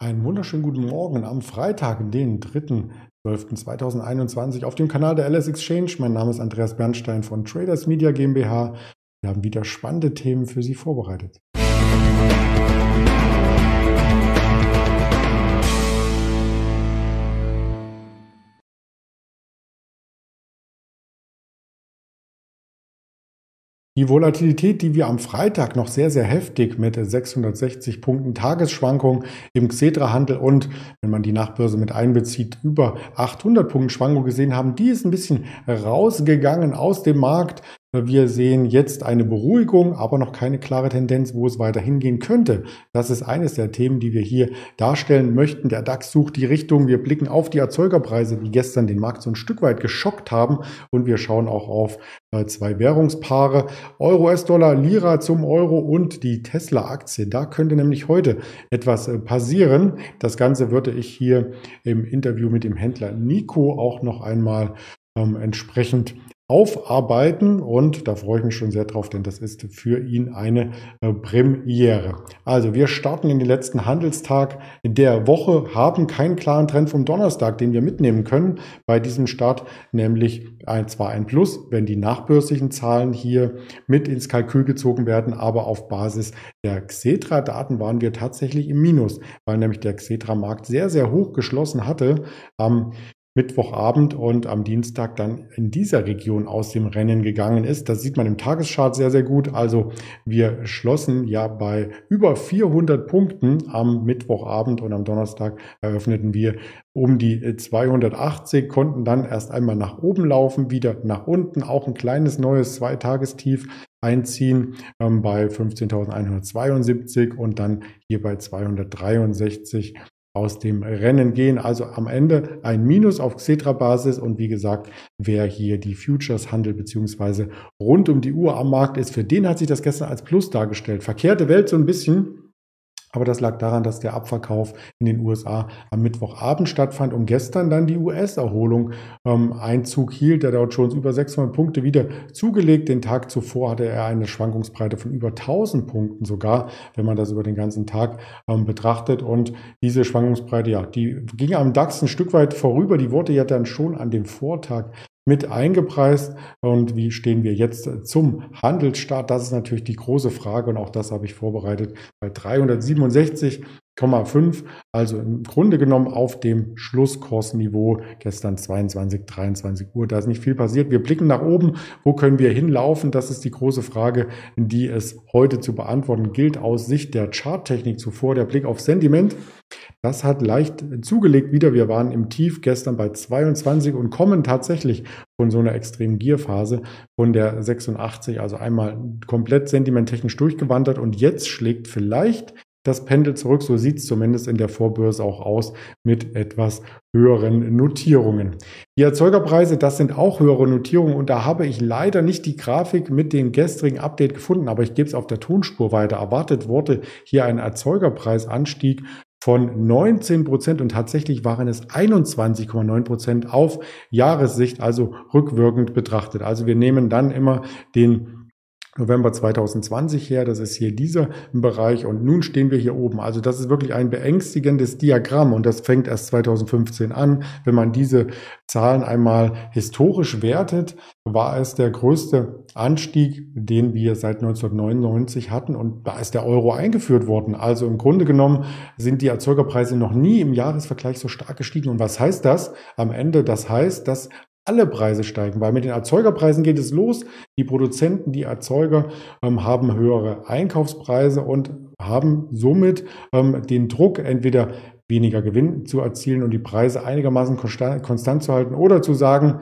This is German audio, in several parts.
Einen wunderschönen guten Morgen am Freitag, den 3.12.2021 auf dem Kanal der LS Exchange. Mein Name ist Andreas Bernstein von Traders Media GmbH. Wir haben wieder spannende Themen für Sie vorbereitet. Die Volatilität, die wir am Freitag noch sehr, sehr heftig mit 660 Punkten Tagesschwankung im Xetra-Handel und, wenn man die Nachbörse mit einbezieht, über 800 Punkten Schwankung gesehen haben, die ist ein bisschen rausgegangen aus dem Markt. Wir sehen jetzt eine Beruhigung, aber noch keine klare Tendenz, wo es weiter hingehen könnte. Das ist eines der Themen, die wir hier darstellen möchten. Der DAX sucht die Richtung. Wir blicken auf die Erzeugerpreise, die gestern den Markt so ein Stück weit geschockt haben. Und wir schauen auch auf äh, zwei Währungspaare. Euro, US-Dollar, Lira zum Euro und die Tesla-Aktie. Da könnte nämlich heute etwas äh, passieren. Das Ganze würde ich hier im Interview mit dem Händler Nico auch noch einmal ähm, entsprechend aufarbeiten und da freue ich mich schon sehr drauf, denn das ist für ihn eine äh, Premiere. Also wir starten in den letzten Handelstag der Woche, haben keinen klaren Trend vom Donnerstag, den wir mitnehmen können bei diesem Start, nämlich ein, zwar ein Plus, wenn die nachbörslichen Zahlen hier mit ins Kalkül gezogen werden, aber auf Basis der Xetra-Daten waren wir tatsächlich im Minus, weil nämlich der Xetra-Markt sehr, sehr hoch geschlossen hatte am Mittwochabend und am Dienstag dann in dieser Region aus dem Rennen gegangen ist. Das sieht man im Tageschart sehr, sehr gut. Also wir schlossen ja bei über 400 Punkten am Mittwochabend und am Donnerstag eröffneten wir um die 280, konnten dann erst einmal nach oben laufen, wieder nach unten, auch ein kleines neues Zweitagestief einziehen ähm, bei 15.172 und dann hier bei 263 aus dem Rennen gehen. Also am Ende ein Minus auf Xetra-Basis und wie gesagt, wer hier die Futures handelt beziehungsweise rund um die Uhr am Markt ist, für den hat sich das gestern als Plus dargestellt. Verkehrte Welt so ein bisschen. Aber das lag daran, dass der Abverkauf in den USA am Mittwochabend stattfand und gestern dann die US-Erholung ähm, Einzug hielt. Der Dow Jones über 600 Punkte wieder zugelegt. Den Tag zuvor hatte er eine Schwankungsbreite von über 1000 Punkten sogar, wenn man das über den ganzen Tag ähm, betrachtet. Und diese Schwankungsbreite, ja, die ging am DAX ein Stück weit vorüber. Die wurde ja dann schon an dem Vortag mit eingepreist. Und wie stehen wir jetzt zum Handelsstart? Das ist natürlich die große Frage und auch das habe ich vorbereitet bei 367,5, also im Grunde genommen auf dem Schlusskursniveau gestern 22, 23 Uhr. Da ist nicht viel passiert. Wir blicken nach oben. Wo können wir hinlaufen? Das ist die große Frage, die es heute zu beantworten gilt aus Sicht der Charttechnik zuvor. Der Blick auf Sentiment. Das hat leicht zugelegt wieder. Wir waren im Tief gestern bei 22 und kommen tatsächlich von so einer extremen Gierphase von der 86, also einmal komplett sentimenttechnisch durchgewandert und jetzt schlägt vielleicht das Pendel zurück. So sieht es zumindest in der Vorbörse auch aus mit etwas höheren Notierungen. Die Erzeugerpreise, das sind auch höhere Notierungen und da habe ich leider nicht die Grafik mit dem gestrigen Update gefunden, aber ich gebe es auf der Tonspur weiter. Erwartet wurde hier ein Erzeugerpreisanstieg von 19 Prozent und tatsächlich waren es 21,9 Prozent auf Jahressicht, also rückwirkend betrachtet. Also wir nehmen dann immer den November 2020 her. Das ist hier dieser Bereich und nun stehen wir hier oben. Also das ist wirklich ein beängstigendes Diagramm und das fängt erst 2015 an. Wenn man diese Zahlen einmal historisch wertet, war es der größte Anstieg, den wir seit 1999 hatten und da ist der Euro eingeführt worden. Also im Grunde genommen sind die Erzeugerpreise noch nie im Jahresvergleich so stark gestiegen. Und was heißt das? Am Ende, das heißt, dass alle Preise steigen, weil mit den Erzeugerpreisen geht es los. Die Produzenten, die Erzeuger ähm, haben höhere Einkaufspreise und haben somit ähm, den Druck, entweder weniger Gewinn zu erzielen und die Preise einigermaßen konstant, konstant zu halten oder zu sagen,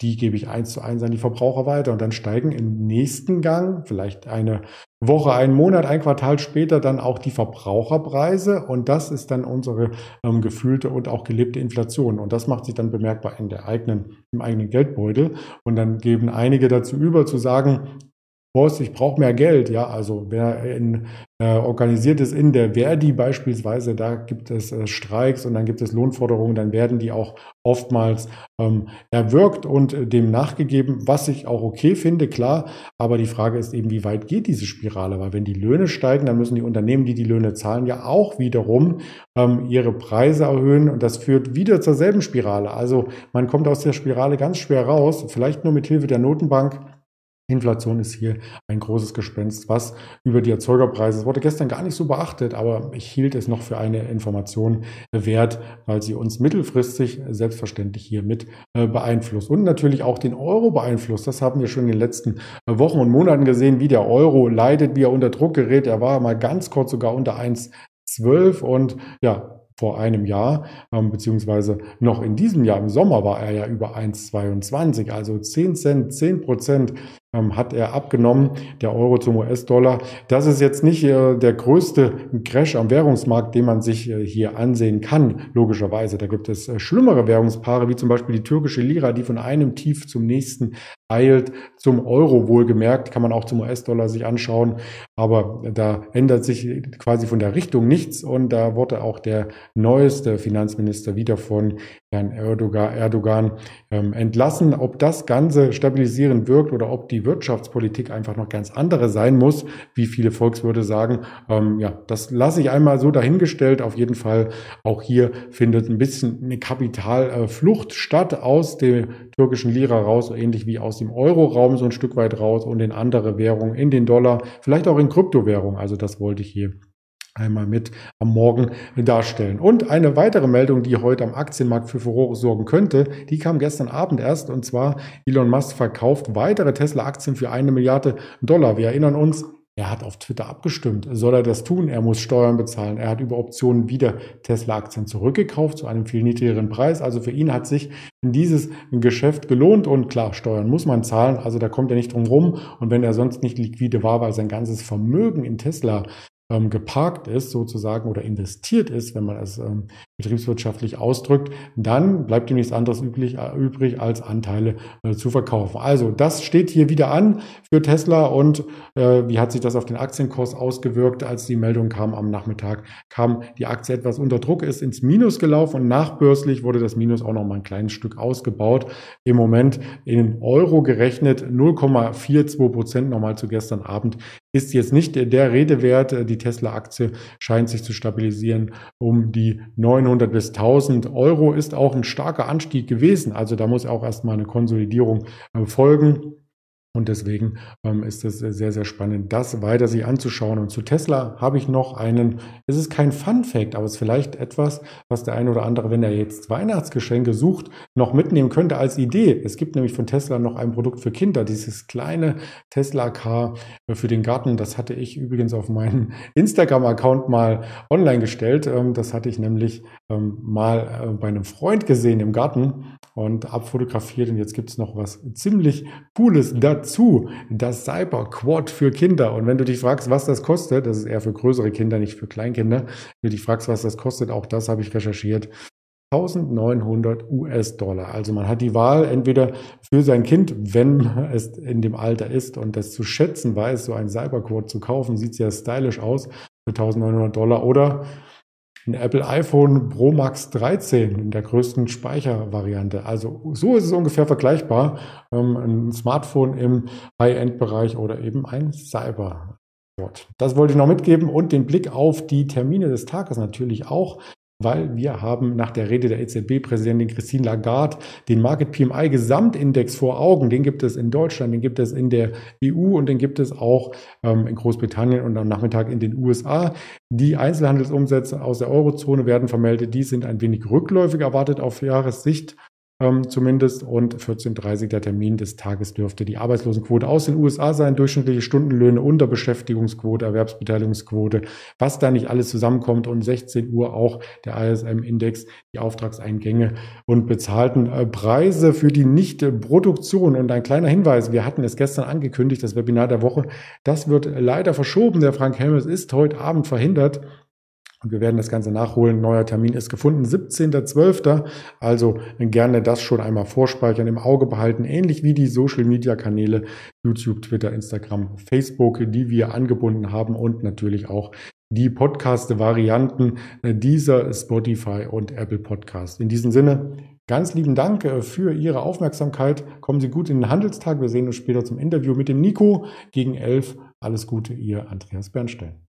die gebe ich eins zu eins an die Verbraucher weiter und dann steigen im nächsten Gang, vielleicht eine Woche, einen Monat, ein Quartal später dann auch die Verbraucherpreise. Und das ist dann unsere ähm, gefühlte und auch gelebte Inflation. Und das macht sich dann bemerkbar in der eigenen, im eigenen Geldbeutel. Und dann geben einige dazu über zu sagen, Boss, ich brauche mehr Geld. Ja, also wer in äh, organisiert ist in der Verdi beispielsweise. Da gibt es äh, Streiks und dann gibt es Lohnforderungen. Dann werden die auch oftmals ähm, erwirkt und äh, dem nachgegeben, was ich auch okay finde, klar. Aber die Frage ist eben, wie weit geht diese Spirale? Weil wenn die Löhne steigen, dann müssen die Unternehmen, die die Löhne zahlen, ja auch wiederum ähm, ihre Preise erhöhen und das führt wieder zur selben Spirale. Also man kommt aus der Spirale ganz schwer raus, vielleicht nur mit Hilfe der Notenbank. Inflation ist hier ein großes Gespenst, was über die Erzeugerpreise, das wurde gestern gar nicht so beachtet, aber ich hielt es noch für eine Information wert, weil sie uns mittelfristig selbstverständlich hier mit äh, beeinflusst und natürlich auch den Euro beeinflusst. Das haben wir schon in den letzten äh, Wochen und Monaten gesehen, wie der Euro leidet, wie er unter Druck gerät. Er war mal ganz kurz sogar unter 1,12 und ja, vor einem Jahr, ähm, beziehungsweise noch in diesem Jahr im Sommer war er ja über 1,22, also 10 Cent, 10 Prozent hat er abgenommen, der Euro zum US-Dollar. Das ist jetzt nicht äh, der größte Crash am Währungsmarkt, den man sich äh, hier ansehen kann, logischerweise. Da gibt es äh, schlimmere Währungspaare, wie zum Beispiel die türkische Lira, die von einem Tief zum nächsten eilt, zum Euro wohlgemerkt, kann man auch zum US-Dollar sich anschauen. Aber da ändert sich quasi von der Richtung nichts und da wurde auch der neueste Finanzminister wieder von Herrn Erdogan, Erdogan ähm, entlassen. Ob das Ganze stabilisierend wirkt oder ob die Wirtschaftspolitik einfach noch ganz andere sein muss, wie viele Volkswürde sagen, ähm, ja, das lasse ich einmal so dahingestellt. Auf jeden Fall auch hier findet ein bisschen eine Kapitalflucht statt aus dem türkischen Lira raus, ähnlich wie aus dem Euro-Raum so ein Stück weit raus und in andere Währungen, in den Dollar, vielleicht auch in Kryptowährungen. Also das wollte ich hier einmal mit am Morgen darstellen. Und eine weitere Meldung, die heute am Aktienmarkt für Furore sorgen könnte, die kam gestern Abend erst und zwar Elon Musk verkauft weitere Tesla-Aktien für eine Milliarde Dollar. Wir erinnern uns, er hat auf Twitter abgestimmt. Soll er das tun? Er muss Steuern bezahlen. Er hat über Optionen wieder Tesla-Aktien zurückgekauft zu einem viel niedrigeren Preis. Also für ihn hat sich dieses Geschäft gelohnt und klar, Steuern muss man zahlen. Also da kommt er nicht drum rum. Und wenn er sonst nicht liquide war, weil sein ganzes Vermögen in Tesla ähm, geparkt ist sozusagen oder investiert ist, wenn man es ähm, betriebswirtschaftlich ausdrückt, dann bleibt ihm nichts anderes üblich, äh, übrig, als Anteile äh, zu verkaufen. Also das steht hier wieder an für Tesla und äh, wie hat sich das auf den Aktienkurs ausgewirkt, als die Meldung kam am Nachmittag, kam die Aktie etwas unter Druck, ist ins Minus gelaufen und nachbörslich wurde das Minus auch noch mal ein kleines Stück ausgebaut. Im Moment in Euro gerechnet 0,42 Prozent nochmal zu gestern Abend ist jetzt nicht der Redewert. Die Tesla-Aktie scheint sich zu stabilisieren um die 900 bis 1000 Euro. Ist auch ein starker Anstieg gewesen. Also da muss auch erstmal eine Konsolidierung äh, folgen. Und deswegen ähm, ist es sehr, sehr spannend, das weiter sich anzuschauen. Und zu Tesla habe ich noch einen, es ist kein Fun Fact, aber es ist vielleicht etwas, was der eine oder andere, wenn er jetzt Weihnachtsgeschenke sucht, noch mitnehmen könnte als Idee. Es gibt nämlich von Tesla noch ein Produkt für Kinder, dieses kleine Tesla Car für den Garten. Das hatte ich übrigens auf meinen Instagram-Account mal online gestellt. Ähm, das hatte ich nämlich ähm, mal äh, bei einem Freund gesehen im Garten und abfotografiert. Und jetzt gibt es noch was ziemlich Cooles dazu. Das Cyber Quad für Kinder. Und wenn du dich fragst, was das kostet, das ist eher für größere Kinder, nicht für Kleinkinder. Wenn du dich fragst, was das kostet, auch das habe ich recherchiert. 1900 US-Dollar. Also man hat die Wahl entweder für sein Kind, wenn es in dem Alter ist und das zu schätzen weiß, so ein Cyberquad zu kaufen, sieht sehr stylisch aus für 1900 Dollar oder ein Apple iPhone Pro Max 13 in der größten Speichervariante. Also so ist es ungefähr vergleichbar. Ähm, ein Smartphone im High-End-Bereich oder eben ein Cyber. Das wollte ich noch mitgeben und den Blick auf die Termine des Tages natürlich auch weil wir haben nach der Rede der EZB-Präsidentin Christine Lagarde den Market PMI Gesamtindex vor Augen. Den gibt es in Deutschland, den gibt es in der EU und den gibt es auch ähm, in Großbritannien und am Nachmittag in den USA. Die Einzelhandelsumsätze aus der Eurozone werden vermeldet. Die sind ein wenig rückläufig erwartet auf Jahressicht ähm, zumindest. Und 14.30 der Termin des Tages dürfte die Arbeitslosenquote aus den USA sein, durchschnittliche Stundenlöhne, Unterbeschäftigungsquote, Erwerbsbeteiligungsquote, was da nicht alles zusammenkommt. Und 16 Uhr auch der ISM-Index, die Auftragseingänge und bezahlten äh, Preise für die Nichtproduktion. Und ein kleiner Hinweis, wir hatten es gestern angekündigt, das Webinar der Woche, das wird leider verschoben. Der Frank Helmes ist heute Abend verhindert. Und wir werden das Ganze nachholen. Neuer Termin ist gefunden, 17.12. Also gerne das schon einmal vorspeichern, im Auge behalten, ähnlich wie die Social-Media-Kanäle YouTube, Twitter, Instagram, Facebook, die wir angebunden haben und natürlich auch die Podcast-Varianten dieser Spotify und Apple Podcast. In diesem Sinne, ganz lieben Dank äh, für Ihre Aufmerksamkeit. Kommen Sie gut in den Handelstag. Wir sehen uns später zum Interview mit dem Nico gegen elf. Alles Gute, Ihr Andreas Bernstein.